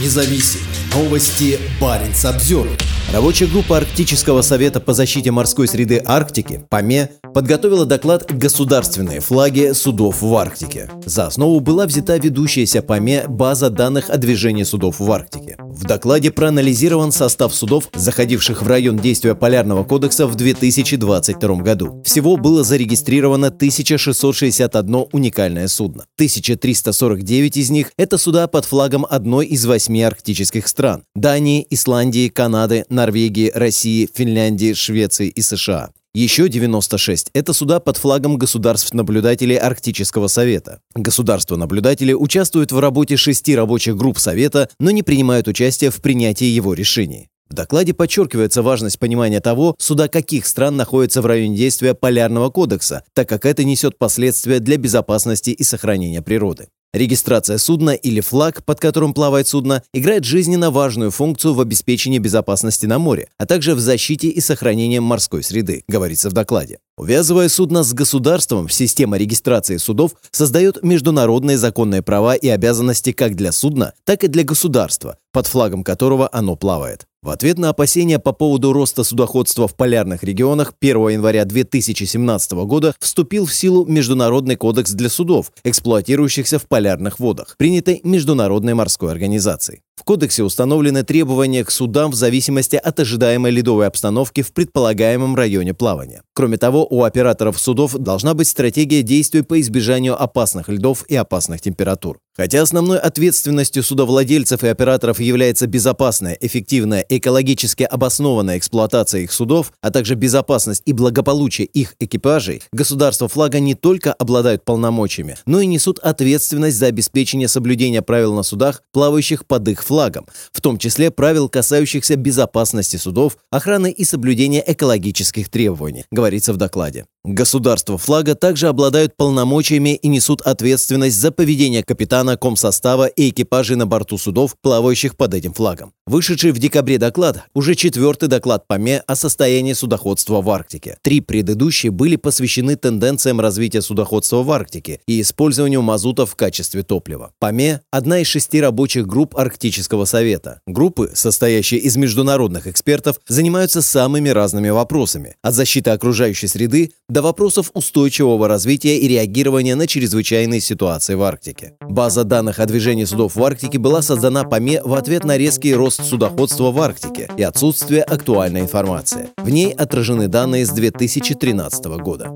независим. Новости Баренц обзор. Рабочая группа Арктического совета по защите морской среды Арктики, ПАМЕ, подготовила доклад «Государственные флаги судов в Арктике». За основу была взята ведущаяся ПАМЕ база данных о движении судов в Арктике. В докладе проанализирован состав судов, заходивших в район действия Полярного кодекса в 2022 году. Всего было зарегистрировано 1661 уникальное судно. 1349 из них – это суда под флагом одной из восьми арктических стран – Дании, Исландии, Канады, Норвегии, России, Финляндии, Швеции и США. Еще 96 – это суда под флагом государств-наблюдателей Арктического совета. Государства-наблюдатели участвуют в работе шести рабочих групп совета, но не принимают участие в принятии его решений. В докладе подчеркивается важность понимания того, суда каких стран находятся в районе действия Полярного кодекса, так как это несет последствия для безопасности и сохранения природы. Регистрация судна или флаг, под которым плавает судно, играет жизненно важную функцию в обеспечении безопасности на море, а также в защите и сохранении морской среды, говорится в докладе. Увязывая судно с государством, система регистрации судов создает международные законные права и обязанности как для судна, так и для государства, под флагом которого оно плавает. В ответ на опасения по поводу роста судоходства в полярных регионах 1 января 2017 года вступил в силу Международный кодекс для судов, эксплуатирующихся в полярных водах, принятый Международной морской организацией. В кодексе установлены требования к судам в зависимости от ожидаемой ледовой обстановки в предполагаемом районе плавания. Кроме того, у операторов судов должна быть стратегия действий по избежанию опасных льдов и опасных температур. Хотя основной ответственностью судовладельцев и операторов является безопасная, эффективная, экологически обоснованная эксплуатация их судов, а также безопасность и благополучие их экипажей, государства флага не только обладают полномочиями, но и несут ответственность за обеспечение соблюдения правил на судах, плавающих под их флагом, в том числе правил, касающихся безопасности судов, охраны и соблюдения экологических требований, говорится в докладе. Государства флага также обладают полномочиями и несут ответственность за поведение капитана, комсостава и экипажей на борту судов, плавающих под этим флагом. Вышедший в декабре доклад – уже четвертый доклад ПАМЕ о состоянии судоходства в Арктике. Три предыдущие были посвящены тенденциям развития судоходства в Арктике и использованию мазута в качестве топлива. ПАМЕ – одна из шести рабочих групп Арктического совета. Группы, состоящие из международных экспертов, занимаются самыми разными вопросами – от защиты окружающей среды до вопросов устойчивого развития и реагирования на чрезвычайные ситуации в Арктике. База данных о движении судов в Арктике была создана ПАМЕ в ответ на резкий рост судоходства в Арктике и отсутствие актуальной информации. В ней отражены данные с 2013 года.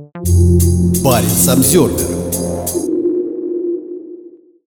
Парень Обзервер